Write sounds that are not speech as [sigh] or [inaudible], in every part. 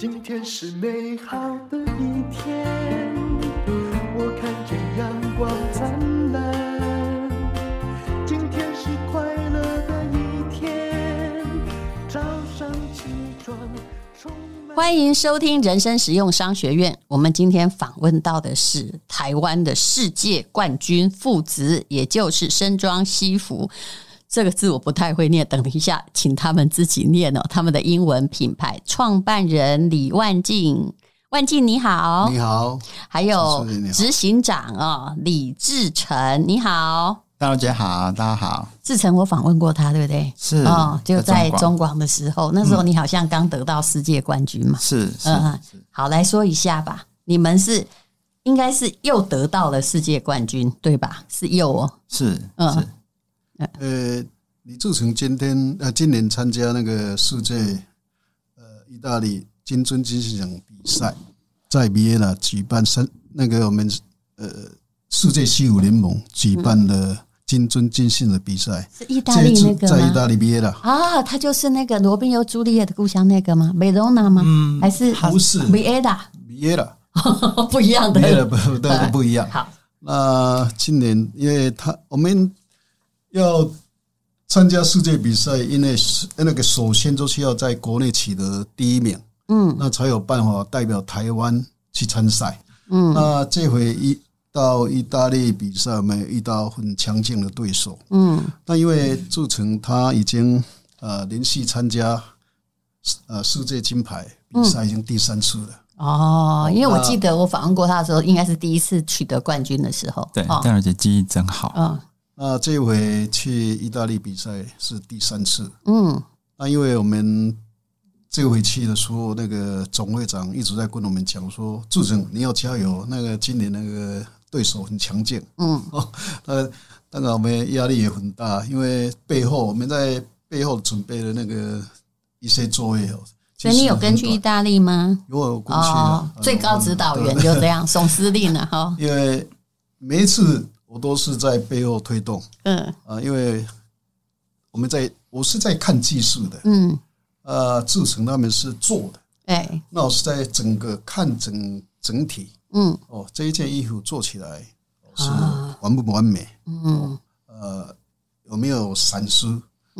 今天是美好的一天，我看见阳光灿烂。今天是快乐的一天，早上起床。欢迎收听人生实用商学院。我们今天访问到的是台湾的世界冠军父子，也就是森庄西服。这个字我不太会念，等一下请他们自己念哦。他们的英文品牌创办人李万进，万进你好，你好，还有执行长哦李志成，你好，大家姐好，大家好。志成我访问过他，对不对？是哦，就在中广的时候，那时候你好像刚得到世界冠军嘛？是，嗯，好，来说一下吧。你们是应该是又得到了世界冠军，对吧？是又哦，是，嗯。呃，李自成今天呃，今年参加那个世界呃意大利金樽金信奖比赛，在维也纳举办三那个我们呃世界西武联盟举办的金樽金信的比赛，是意大利那个在意大利维也纳啊，他就是那个罗宾欧朱丽叶的故乡那个吗？维罗纳吗？嗯，还是不是维也纳？维也纳 [laughs] 不一样的，不都不，不一样。[laughs] 好，那今年因为他我们。要参加世界比赛，因为那个首先就是要在国内取得第一名，嗯，那才有办法代表台湾去参赛，嗯，那这回一到意大利比赛，没有遇到很强劲的对手，嗯，那因为志成他已经呃连续参加呃世界金牌比赛已经第三次了，哦，因为我记得我访问过他的时候，应该是第一次取得冠军的时候，对，戴尔姐记忆真好，嗯。那这回去意大利比赛是第三次，嗯，那因为我们这回去的时候，那个总会长一直在跟我们讲说：“志成，你要加油，那个今年那个对手很强劲，嗯，[laughs] 哦，那当然我们压力也很大，因为背后我们在背后准备的那个一些作业。所以你有跟去意大利吗？有，有过去啊，最高指导员就这样，总司令了哈。因为每一次。我都是在背后推动，嗯。啊，因为我们在我是在看技术的，嗯，呃，志成他们是做的，哎，那我是在整个看整整体，嗯，哦，这一件衣服做起来是完不完美，嗯，呃，有没有闪失，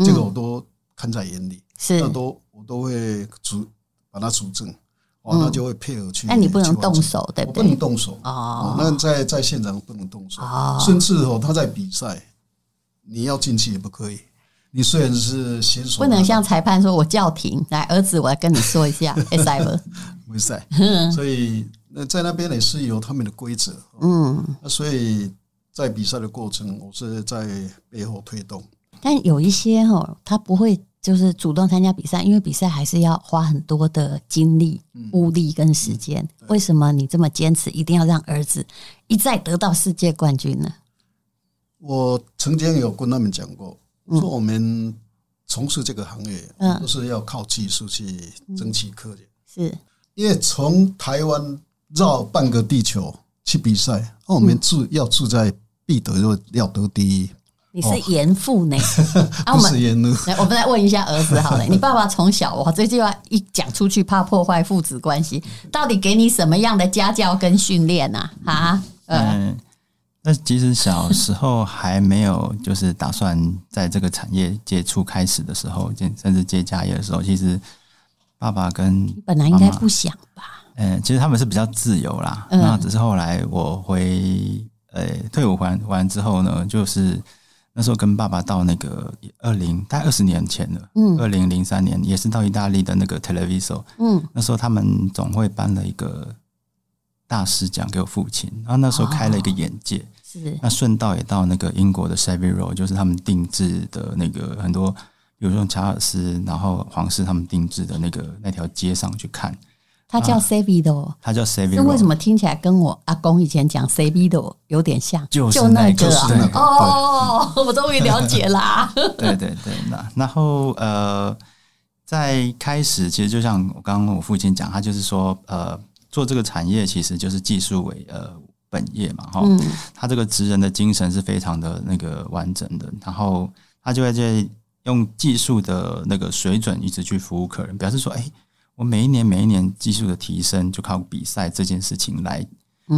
这个我都看在眼里，是，那都我都会主把它主正。哦，那就会配合去。那你不能动手，对不对？不能动手哦。那在在现场不能动手，甚至哦，他在比赛，你要进去也不可以。你虽然是选手，不能向裁判说：“我叫停。”来，儿子，我来跟你说一下 [laughs] [laughs] 没赛不？没赛。所以那在那边也是有他们的规则。嗯，那所以在比赛的过程，我是在背后推动。但有一些哦，他不会。就是主动参加比赛，因为比赛还是要花很多的精力、物力跟时间。为什么你这么坚持，一定要让儿子一再得到世界冠军呢？我曾经有跟他们讲过，说我们从事这个行业，嗯都是要靠技术去争取客人。是因为从台湾绕半个地球去比赛，那我们住要住在必得，要要得第一。你是严父呢？[laughs] 啊，我们 [laughs] 来，我们来问一下儿子好了。[laughs] 你爸爸从小哇，这句话一讲出去，怕破坏父子关系，到底给你什么样的家教跟训练呢？啊，嗯，那其实小时候还没有就是打算在这个产业接触开始的时候，甚至接家业的时候，其实爸爸跟本来应该不想吧？嗯，其实他们是比较自由啦。那只是后来我回呃退伍完完之后呢，就是。那时候跟爸爸到那个二零大概二十年前了，嗯，二零零三年也是到意大利的那个 Televiso，嗯，那时候他们总会颁了一个大师奖给我父亲，然后那时候开了一个眼界，哦、是。那顺道也到那个英国的 Savile Row，就是他们定制的那个很多，比如说查尔斯，然后皇室他们定制的那个那条街上去看。他叫 Savile，他叫 Savile。那为什么听起来跟我阿公以前讲 Savile 有点像？就是那个哦，我终于了解啦。[laughs] 对对对，那然后呃，在开始其实就像我刚刚我父亲讲，他就是说呃，做这个产业其实就是技术为呃本业嘛，哈。他这个职人的精神是非常的那个完整的，然后他就会在用技术的那个水准一直去服务客人，表示说，哎。我每一年每一年技术的提升，就靠比赛这件事情来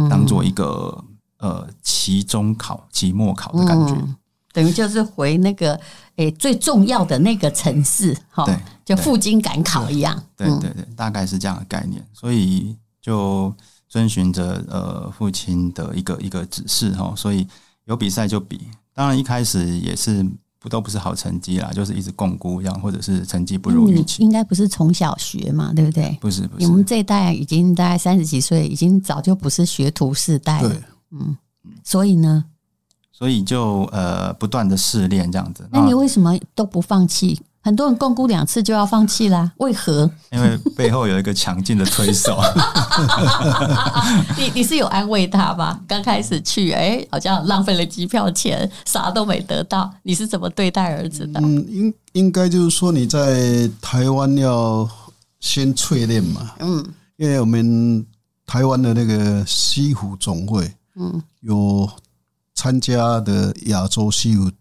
当做一个、嗯、呃期中考、期末考的感觉，嗯、等于就是回那个诶、欸、最重要的那个城市，哈，就赴京赶考一样，对对对，大概是这样的概念，所以就遵循着呃父亲的一个一个指示哈，所以有比赛就比，当然一开始也是。不都不是好成绩啦，就是一直共估一样，或者是成绩不如预期。应该不是从小学嘛，对不对？不是，不是。我们这一代已经大概三十几岁，已经早就不是学徒世代了。对，嗯，所以呢，所以就呃不断的试炼这样子。那你为什么都不放弃？很多人共估两次就要放弃啦，为何？因为背后有一个强劲的推手。[laughs] 你你是有安慰他吧？刚开始去，哎、欸，好像浪费了机票钱，啥都没得到。你是怎么对待儿子的？嗯，应应该就是说你在台湾要先淬炼嘛。嗯，因为我们台湾的那个西湖总会，嗯，有参加的亚洲西湖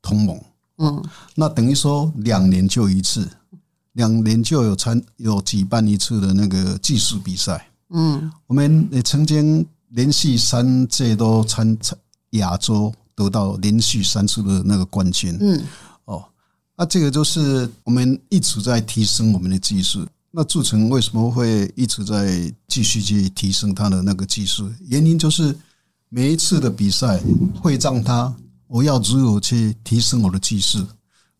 同盟。嗯，那等于说两年就一次，两年就有参有举办一次的那个技术比赛。嗯，我们也曾经连续三届都参参亚洲得到连续三次的那个冠军。嗯，哦，那这个就是我们一直在提升我们的技术。那铸成为什么会一直在继续去提升他的那个技术？原因就是每一次的比赛会让他。我要如何去提升我的技术？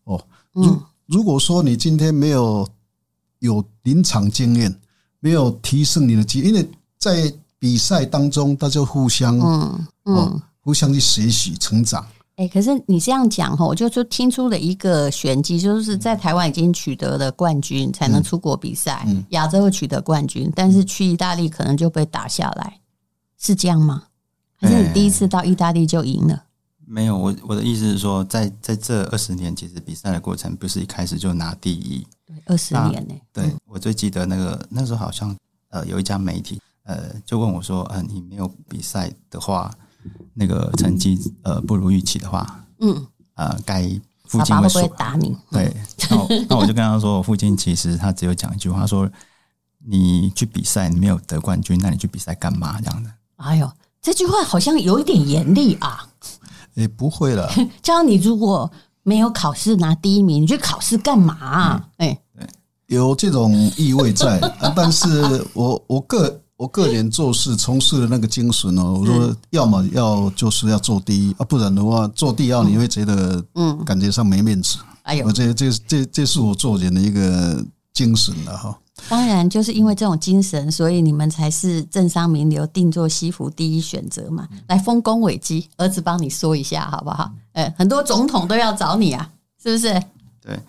哦，如如果说你今天没有有临场经验，没有提升你的技，因为在比赛当中，大家互相嗯嗯互相去学习成长。哎，可是你这样讲哈，我就就听出了一个玄机，就是在台湾已经取得了冠军，才能出国比赛，亚洲取得冠军，但是去意大利可能就被打下来，是这样吗？还是你第一次到意大利就赢了？没有，我我的意思是说，在在这二十年，其实比赛的过程不是一开始就拿第一。对，二十年呢？对，我最记得那个那时候好像呃有一家媒体呃就问我说，呃你没有比赛的话，那个成绩呃不如预期的话，嗯呃该父亲会，会不会打你？对，那我，[laughs] 那我就跟他说，我父亲其实他只有讲一句话，说你去比赛你没有得冠军，那你去比赛干嘛？这样的。哎呦，这句话好像有一点严厉啊。也、欸、不会了。[laughs] 叫你如果没有考试拿第一名，你去考试干嘛、啊？哎、有这种意味在。[laughs] 但是我我个我个人做事从事的那个精神哦，我说要么要就是要做第一啊，不然的话做第二你会觉得嗯，感觉上没面子。哎呦，这这这这是我做人的一个精神了哈。当然，就是因为这种精神，所以你们才是政商名流定做西服第一选择嘛。来丰功伟绩，儿子帮你说一下好不好？哎，很多总统都要找你啊，是不是？对，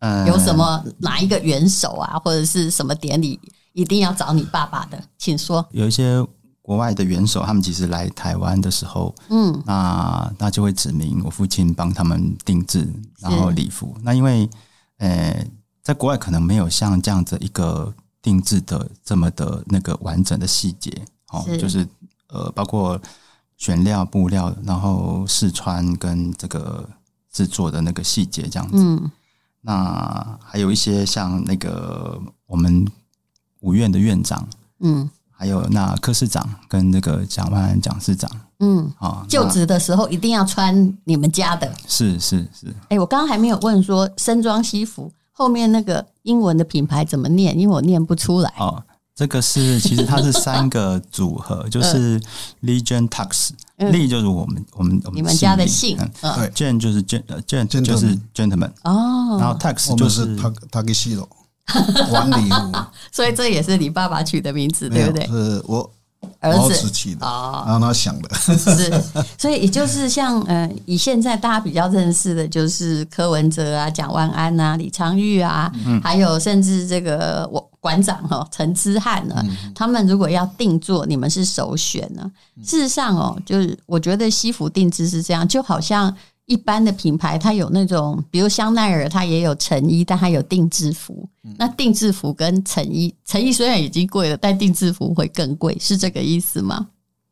嗯，有什么哪一个元首啊，或者是什么典礼，一定要找你爸爸的，请说。有一些国外的元首，他们其实来台湾的时候，嗯，那那就会指明我父亲帮他们定制，然后礼服。那因为，呃。在国外可能没有像这样子一个定制的这么的那个完整的细节，哦，就是呃，包括选料、布料，然后试穿跟这个制作的那个细节这样子。嗯，那还有一些像那个我们五院的院长，嗯，还有那柯市长跟那个蒋万安蒋市长，嗯，啊，就职的时候一定要穿你们家的，是是是。哎、欸，我刚刚还没有问说身装西服。后面那个英文的品牌怎么念？因为我念不出来。哦，这个是 [laughs] 其实它是三个组合，就是 Legion Tux，Lee 就是我们我们我们你们家的姓，对，Gen 就是 Gen Gen 就是 Gentleman 哦，然后 Tux 就是 Tuxedo [laughs] 晚礼物，所以这也是你爸爸取的名字，对不对？是我。儿子。啊，让他想的。是，[laughs] 所以也就是像呃，以现在大家比较认识的，就是柯文哲啊、蒋万安啊、李昌钰啊，还有甚至这个我馆长哈陈之汉呢，他们如果要定做，你们是首选呢。事实上哦，就是我觉得西服定制是这样，就好像。一般的品牌，它有那种，比如香奈儿，它也有成衣，但它有定制服。那定制服跟成衣，成衣虽然已经贵了，但定制服会更贵，是这个意思吗？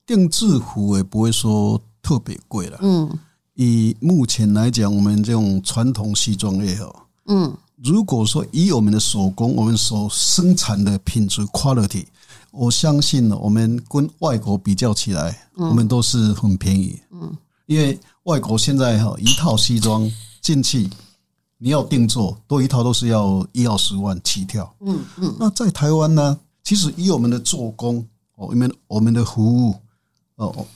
定制服也不会说特别贵了。嗯，以目前来讲，我们这种传统西装也好，嗯，如果说以我们的手工，我们所生产的品质 quality，我相信我们跟外国比较起来，我们都是很便宜。嗯，因为外国现在哈一套西装进去，你要定做，多一套都是要一二十万起跳。嗯嗯，那在台湾呢，其实以我们的做工，哦，我们我们的服务，哦，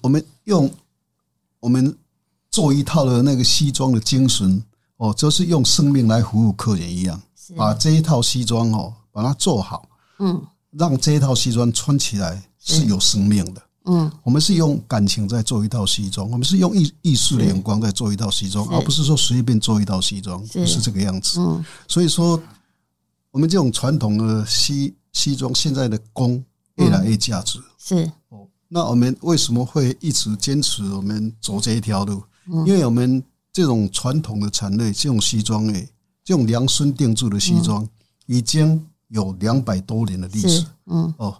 我们用我们做一套的那个西装的精神。哦，就是用生命来服务客人一样，把这一套西装哦，把它做好，嗯，让这一套西装穿起来是。有生命的，嗯，我们是用感情在做一套西装，我们是用艺艺术的眼光在做一套西装，而不是说随便做一套西装，不是这个样子。嗯，所以说，我们这种传统的西西装，现在的工越来越价值。是哦，那我们为什么会一直坚持我们走这一条路？因为我们。这种传统的产类，这种西装诶，这种量身定做的西装，已经有两百多年的历史。嗯，哦，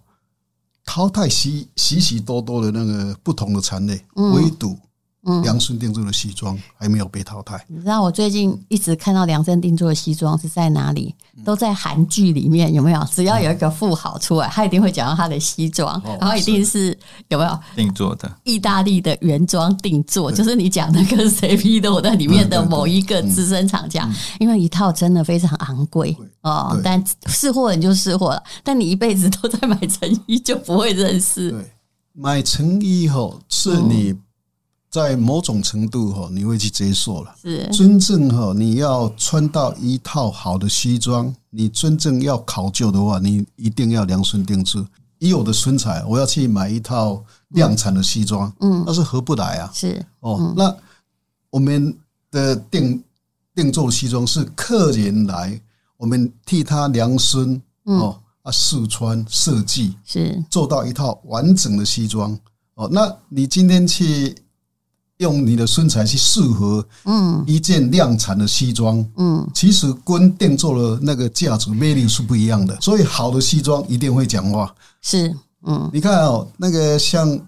淘汰许许许多多的那个不同的产类，唯独。嗯，量身定做的西装还没有被淘汰。你知道我最近一直看到量身定做的西装是在哪里？都在韩剧里面，有没有？只要有一个富豪出来，他一定会讲到他的西装，然后一定是有没有定做的？意大利的原装定做，就是你讲的跟 CP 都在里面的某一个资深厂家，因为一套真的非常昂贵哦。但试货人就试货了，但你一辈子都在买成衣，就不会认识。对，买成衣后是你。在某种程度哈，你会去接受了。是真正哈，你要穿到一套好的西装，你真正要考究的话，你一定要量身定制。以我的身材，我要去买一套量产的西装，嗯，那是合不来啊。是哦，那我们的定定做的西装是客人来，我们替他量身哦啊试穿设计，是做到一套完整的西装哦。那你今天去。用你的身材去适合，嗯，一件量产的西装，嗯，其实跟定做的那个价值 value 是不一样的。所以好的西装一定会讲话，是，嗯，你看哦，那个像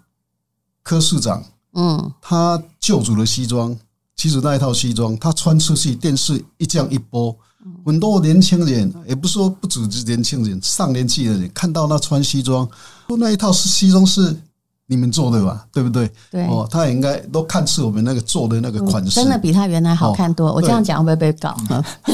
柯市长，嗯，他旧主的西装，其实那一套西装，他穿出去电视一降一播，很多年轻人，也不是说不只是年轻人，上年纪的人看到那穿西装，说那一套是西装是。你们做的吧，对不对？对哦，他也应该都看似我们那个做的那个款式，真的比他原来好看多。我这样讲会不会被搞？[laughs]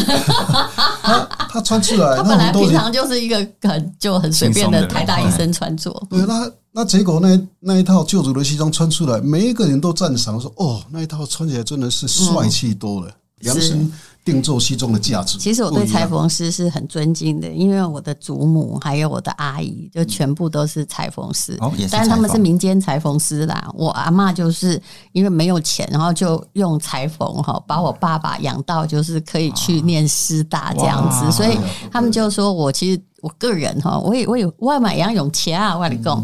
他他穿出来，[laughs] 他本来平常就是一个很就很随便的台大医生穿着。对，那那结果那那一套旧主的西装穿出来，每一个人都赞赏说：“哦，那一套穿起来真的是帅气多了。”量身定做西装的价值。其实我对裁缝师是很尊敬的，因为我的祖母还有我的阿姨，就全部都是裁缝师。哦。但是他们是民间裁缝师啦。我阿嬷就是因为没有钱，然后就用裁缝哈，把我爸爸养到就是可以去念师大这样子，所以他们就说我其实。我个人哈，我也我也我也买杨永琪啊，外里贡，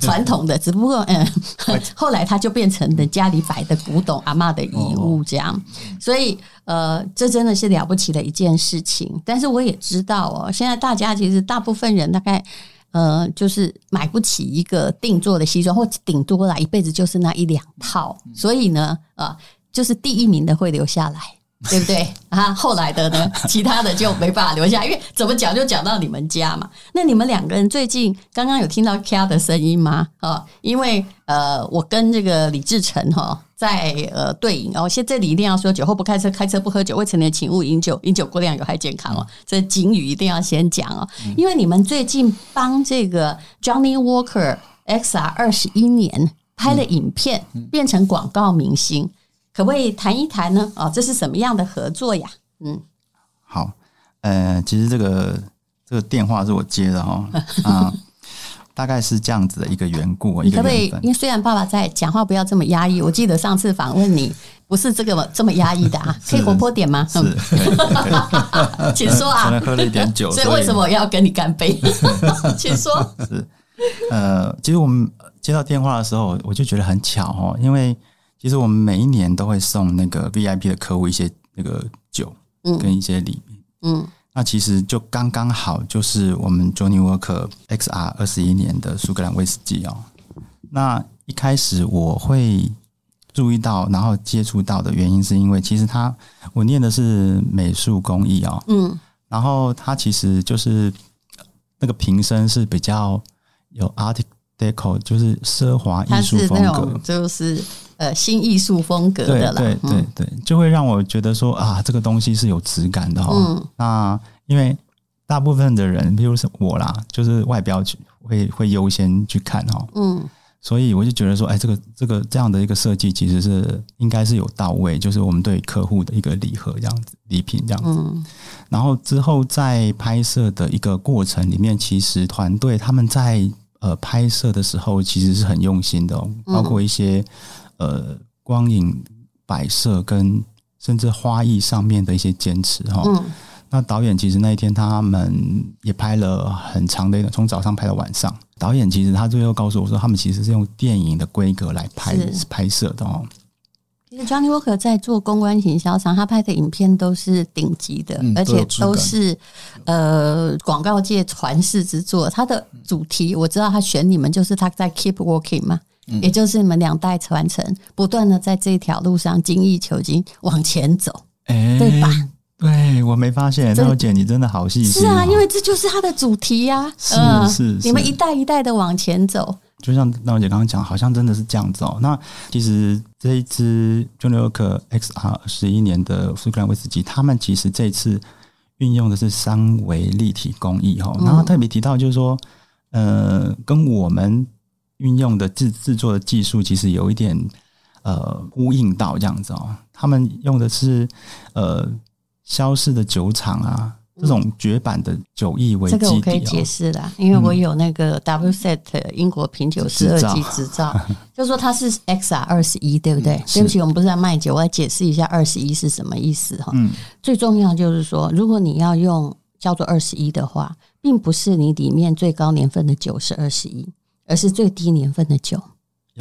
传统的，只不过嗯，[laughs] [laughs] 后来他就变成了家里摆的古董阿嬷的遗物这样，所以呃，这真的是了不起的一件事情。但是我也知道哦，现在大家其实大部分人大概呃，就是买不起一个定做的西装，或顶多啦一辈子就是那一两套，所以呢，呃，就是第一名的会留下来。[laughs] 对不对啊？后来的呢？[laughs] 其他的就没办法留下，因为怎么讲就讲到你们家嘛。那你们两个人最近刚刚有听到咔的声音吗？啊，因为呃，我跟这个李志成哈在呃对饮哦，现在这里一定要说酒后不开车，开车不喝酒，未成年请勿饮酒，饮酒过量有害健康哦。这警语一定要先讲哦，因为你们最近帮这个 Johnny Walker XR 二十一年拍了影片，变成广告明星。可不可以谈一谈呢？哦，这是什么样的合作呀？嗯，好，呃，其实这个这个电话是我接的哈，[laughs] 啊，大概是这样子的一个缘故。你可不可以？因为虽然爸爸在讲话，不要这么压抑。我记得上次访问你 [laughs] 不是这个这么压抑的啊，[laughs] 可以活泼点吗？嗯，请说啊。可能喝了一点酒，所以为什么我要跟你干杯？请说。是，呃，其实我们接到电话的时候，我就觉得很巧哦，因为。其实我们每一年都会送那个 VIP 的客户一些那个酒，嗯。跟一些礼品，嗯，那其实就刚刚好，就是我们 Johnny Walker XR 二十一年的苏格兰威士忌哦。那一开始我会注意到，然后接触到的原因，是因为其实他我念的是美术工艺哦，嗯，然后他其实就是那个瓶身是比较有 Art Deco，就是奢华艺术风格，就是呃新艺术风格的啦，对对对对，就会让我觉得说啊，这个东西是有质感的哈、哦。嗯，那因为大部分的人，比如说我啦，就是外表会会优先去看哈、哦，嗯。所以我就觉得说，哎，这个这个这样的一个设计，其实是应该是有到位，就是我们对客户的一个礼盒这样子礼品这样子。嗯。然后之后在拍摄的一个过程里面，其实团队他们在呃拍摄的时候，其实是很用心的哦，包括一些呃光影摆设跟甚至花艺上面的一些坚持哈。嗯。那导演其实那一天他们也拍了很长的一个，从早上拍到晚上。导演其实他最后告诉我说，他们其实是用电影的规格来拍拍摄的哦。其实 Johnny Walker 在做公关行销上，他拍的影片都是顶级的，嗯、而且都是呃广告界传世之作。他的主题我知道，他选你们就是他在 Keep Walking 嘛，嗯、也就是你们两代传承，不断的在这条路上精益求精往前走，欸、对吧？对，我没发现，大姐你真的好细心。是啊，因为这就是它的主题呀、啊。是是，是，你们一代一代的往前走。就像娜姐刚刚讲，好像真的是这样子哦。那其实这一支 Johnnie Walker XR 十一年的苏格兰威士忌，他们其实这次运用的是三维立体工艺哈。然后特别提到就是说，呃，跟我们运用的制制作的技术其实有一点呃呼应到这样子哦。他们用的是呃。消失的酒厂啊，这种绝版的酒液为基底、哦、这个我可以解释啦，因为我有那个 WSET 英国品酒师二级执照，就说它是 XR 二十一，对不对？嗯、对不起，我们不是在卖酒，我要解释一下二十一是什么意思哈。嗯，最重要就是说，如果你要用叫做二十一的话，并不是你里面最高年份的酒是二十一，而是最低年份的酒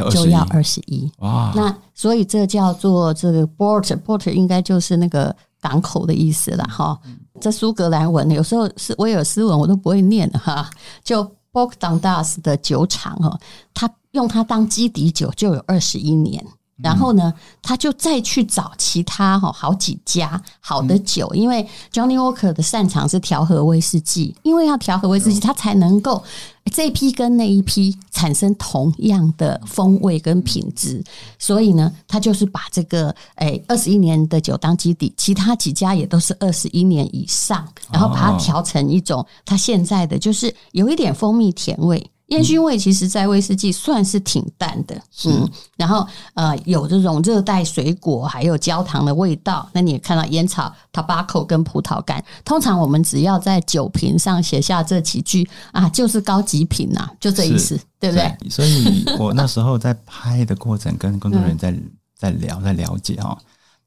就要二十一。哇，那所以这叫做这个 port，port 应该就是那个。港口的意思了哈，这苏格兰文有时候是威尔斯文我都不会念哈，就 Bock Dundas 的酒厂哦，他用它当基底酒就有二十一年。然后呢，他就再去找其他哈好几家好的酒，因为 Johnny Walker 的擅长是调和威士忌，因为要调和威士忌，他才能够这一批跟那一批产生同样的风味跟品质。所以呢，他就是把这个诶二十一年的酒当基底，其他几家也都是二十一年以上，然后把它调成一种他现在的就是有一点蜂蜜甜味。烟熏味其实，在威士忌算是挺淡的，嗯，然后呃，有这种热带水果还有焦糖的味道。那你也看到烟草、tobacco 跟葡萄干。通常我们只要在酒瓶上写下这几句啊，就是高级品呐，就这意思，对不对？所以我那时候在拍的过程，跟工作人员在 [laughs] 在聊，在了解哦，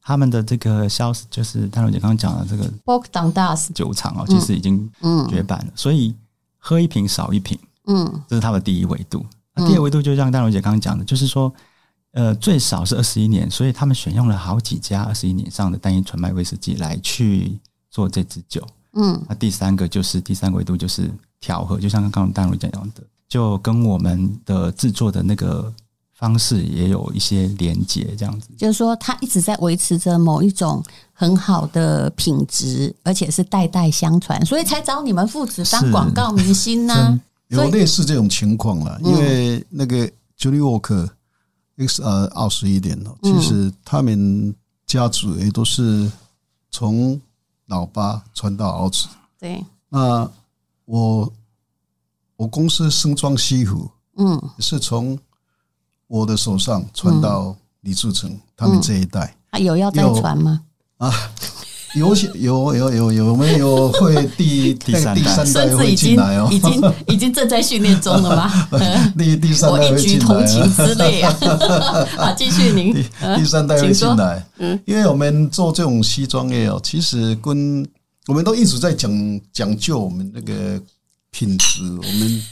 他们的这个销售，就是大龙姐刚刚讲的这个 Bock Dundas 酒厂哦，其实已经绝版了，所以喝一瓶少一瓶。嗯，这是它的第一维度。那第二维度就像大荣姐刚刚讲的，就是说，呃，最少是二十一年，所以他们选用了好几家二十一年以上的单一纯麦威士忌来去做这支酒。嗯，那第三个就是第三个维度就是调和，就像刚刚大龙讲的，就跟我们的制作的那个方式也有一些连接，这样子。就是说，他一直在维持着某一种很好的品质，而且是代代相传，所以才找你们父子当广告明星呢、啊。有类似这种情况了，因为那个 Johnnie Walker X 呃二十一点了，其实他们家族也都是从老爸传到儿子。对，那我我公司盛装西服，嗯，是从我的手上传到李自成他们这一代。啊，有要再传吗？啊。有有有有有没有会第 [laughs] 第三代会进来哦？已经已经 [laughs] 已经正在训练中了吗？[laughs] 第第三代会进来，我一举同情之类啊！啊，继续您第，第三代会进来。嗯，因为我们做这种西装业哦，其实跟我们都一直在讲讲究我们那个品质，我们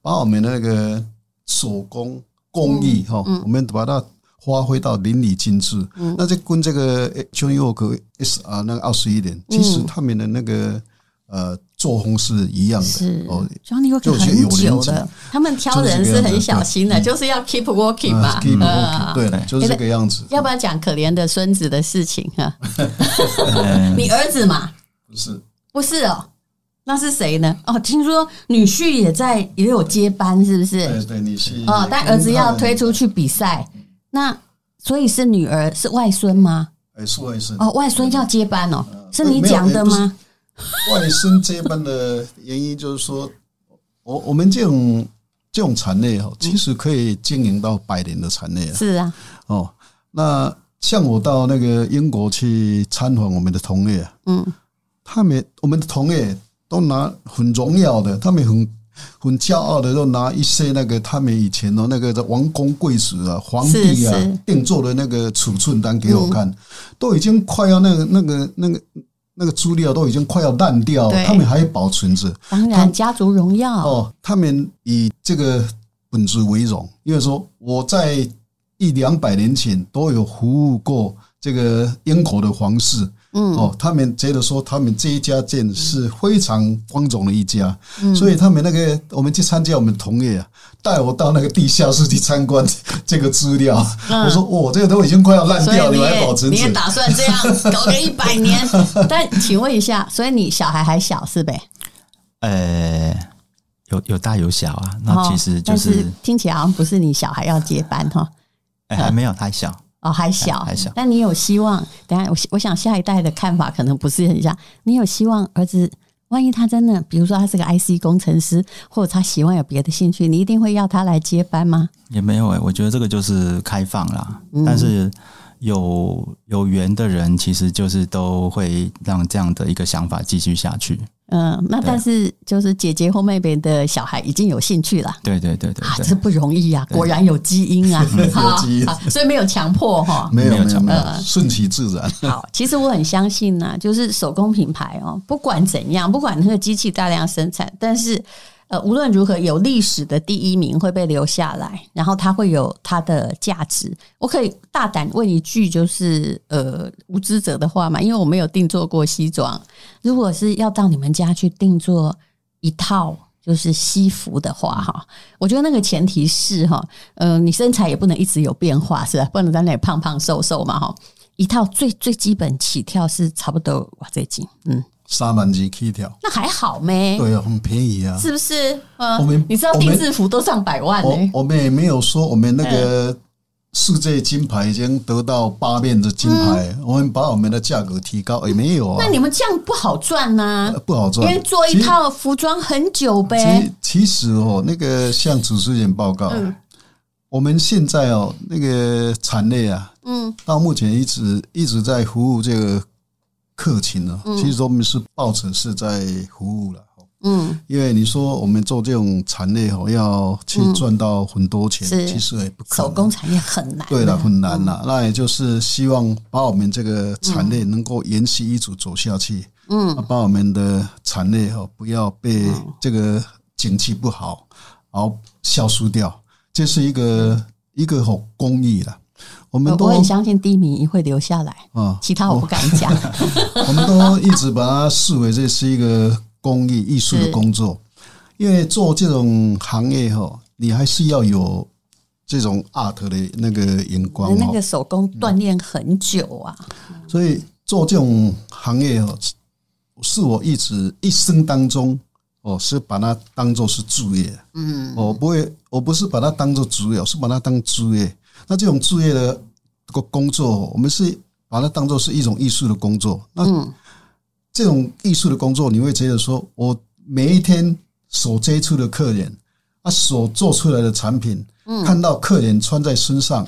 把我们那个手工工艺哈，我们把它。发挥到淋漓尽致，那这跟这个 Johnnie Walker XR 那个二十一年，其实他们的那个呃作风是一样的。是哦，Johnny Walker 很久的，他们挑人是很小心的，就是要 keep working 嘛。对的，就是这个样子。要不要讲可怜的孙子的事情啊？[laughs] 你儿子嘛？不是，不是哦。那是谁呢？哦，听说女婿也在，也有接班，是不是？对对，女婿。哦，但儿子要推出去比赛，那所以是女儿是外孙吗？哎，是外孙。哦，外孙要接班哦，是你讲的吗？外孙接班的原因就是说，我我们这种这种产业哦，其实可以经营到百年的产业。是啊。哦，那像我到那个英国去参访我们的同业，嗯，他们我们的同业。都拿很荣耀的，他们很很骄傲的，就拿一些那个他们以前的那个王公贵族啊、皇帝啊定做的那个储存单给我看，都已经快要那个那个那个那个资料都已经快要烂掉，他们还保存着。当然，家族荣耀哦，他们以这个本职为荣，因为说我在一两百年前都有服务过这个英国的皇室。嗯，哦，他们觉得说他们这一家店是非常光荣的一家，嗯、所以他们那个我们去参加我们同业啊，带我到那个地下室去参观 [laughs] 这个资料。嗯、我说哦，这个都已经快要烂掉了，你，你还保存？你也打算这样搞个 [laughs] 一百年？[laughs] 但请问一下，所以你小孩还小是呗？呃，有有大有小啊。那其实就是，是听起来好像不是你小孩要接班哈？哎，还没有太小。哦，还小，还小，但你有希望。等下，我我想下一代的看法可能不是很像。你有希望儿子，万一他真的，比如说他是个 IC 工程师，或者他喜欢有别的兴趣，你一定会要他来接班吗？也没有诶、欸，我觉得这个就是开放啦。嗯、但是有有缘的人，其实就是都会让这样的一个想法继续下去。嗯，那但是就是姐姐或妹妹的小孩已经有兴趣了，对对对对，啊，这不容易啊，果然有基因啊，[laughs] 有基因，所以没有强迫哈，没有没有没有，顺其自然。好，其实我很相信呢，就是手工品牌哦，不管怎样，不管那个机器大量生产，但是。呃，无论如何，有历史的第一名会被留下来，然后它会有它的价值。我可以大胆问一句，就是呃，无知者的话嘛，因为我没有定做过西装。如果是要到你们家去定做一套就是西服的话，哈，我觉得那个前提是哈，呃，你身材也不能一直有变化，是吧？不能在那里胖胖瘦瘦嘛，哈。一套最最基本起跳是差不多哇，这斤，嗯。三万几起跳，那还好咩？对啊，很便宜啊，是不是？嗯，我们你知道定制服都上百万呢、欸。我们也没有说我们那个世界金牌已经得到八面的金牌，嗯、我们把我们的价格提高也没有啊。那你们这样不好赚呐、啊呃，不好赚，因为做一套服装很久呗。其实哦，那个向主持人报告，嗯、我们现在哦，那个产业啊，嗯，到目前一直一直在服务这个。客情呢，其实我们是抱着是在服务了，嗯，因为你说我们做这种产业哦，要去赚到很多钱，其实也不可能。手工产业很难，对了，很难了。那也就是希望把我们这个产业能够延续一直走下去，嗯，把我们的产业哦不要被这个景气不好然后消失掉，这是一个一个好公益了。我们都我很相信低迷会留下来啊，其他我不敢讲。我们都一直把它视为这是一个公益艺术的工作，因为做这种行业哈，你还是要有这种 art 的那个眼光，那个手工锻炼很久啊。所以做这种行业哦，是我一直一生当中哦，是把它当做是主业。嗯，我不会，我不是把它当做主业，我是把它当职业。那这种职业的个工作，我们是把它当做是一种艺术的工作。那这种艺术的工作，你会觉得说，我每一天所接触的客人，他所做出来的产品，看到客人穿在身上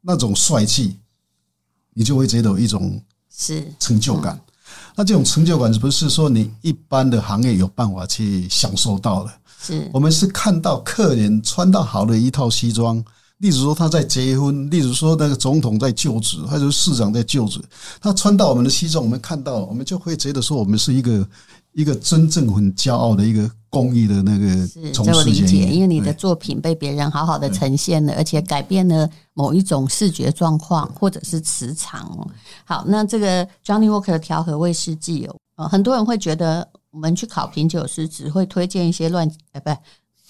那种帅气，你就会觉得有一种是成就感。那这种成就感，是不是说你一般的行业有办法去享受到的？是我们是看到客人穿到好的一套西装。例如说他在结婚，例如说那个总统在就职，或者市长在就职，他穿到我们的西装，我们看到，我们就会觉得说，我们是一个一个真正很骄傲的一个公益的那个从事。是，这我理解，因为你的作品被别人好好的呈现了，而且改变了某一种视觉状况或者是磁场。好，那这个 Johnny Walker 的调和威士忌哦，很多人会觉得我们去考品酒师只会推荐一些乱呃不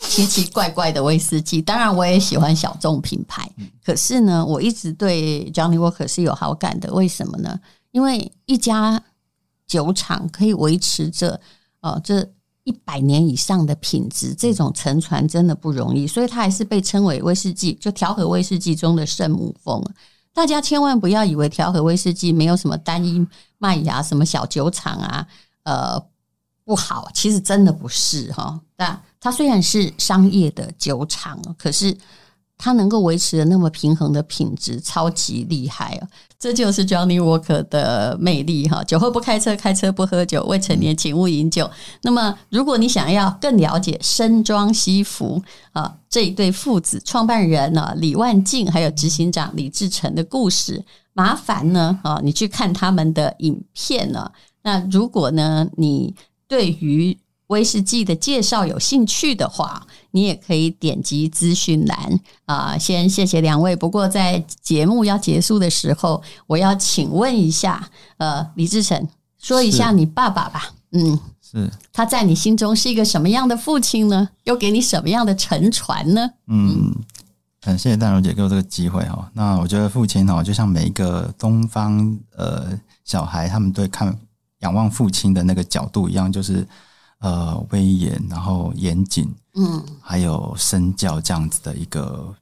奇奇怪怪的威士忌。当然，我也喜欢小众品牌，可是呢，我一直对 Johnnie Walker 是有好感的。为什么呢？因为一家酒厂可以维持着呃这一百年以上的品质，这种沉船真的不容易，所以它还是被称为威士忌，就调和威士忌中的圣母峰。大家千万不要以为调和威士忌没有什么单一麦芽、什么小酒厂啊，呃，不好，其实真的不是哈。但它虽然是商业的酒厂，可是。它能够维持的那么平衡的品质，超级厉害哦！这就是 Johnny Walker 的魅力哈。酒后不开车，开车不喝酒，未成年请勿饮酒。那么，如果你想要更了解身装西服啊这一对父子创办人呢李万静还有执行长李志成的故事，麻烦呢啊你去看他们的影片呢。那如果呢你对于威士忌的介绍有兴趣的话，你也可以点击资讯栏啊。先谢谢两位。不过在节目要结束的时候，我要请问一下，呃，李志成，说一下你爸爸吧。嗯，是他在你心中是一个什么样的父亲呢？又给你什么样的沉船呢？嗯，很谢谢淡如姐给我这个机会哈。那我觉得父亲哈，就像每一个东方呃小孩，他们对看仰望父亲的那个角度一样，就是。呃，威严，然后严谨，嗯，还有身教这样子的一个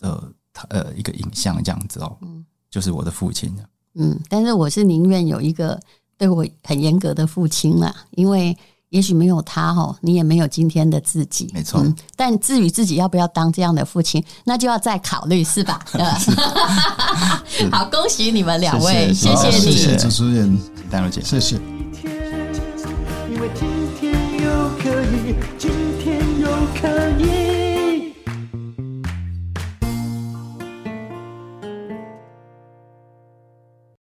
呃呃一个影像，这样子哦，嗯，就是我的父亲。嗯，但是我是宁愿有一个对我很严格的父亲啦，因为也许没有他哦，你也没有今天的自己，没错。嗯，但至于自己要不要当这样的父亲，那就要再考虑，是吧？[laughs] [laughs] 好，恭喜你们两位，谢谢，谢谢你，谢谢主持人。淡如姐，谢谢。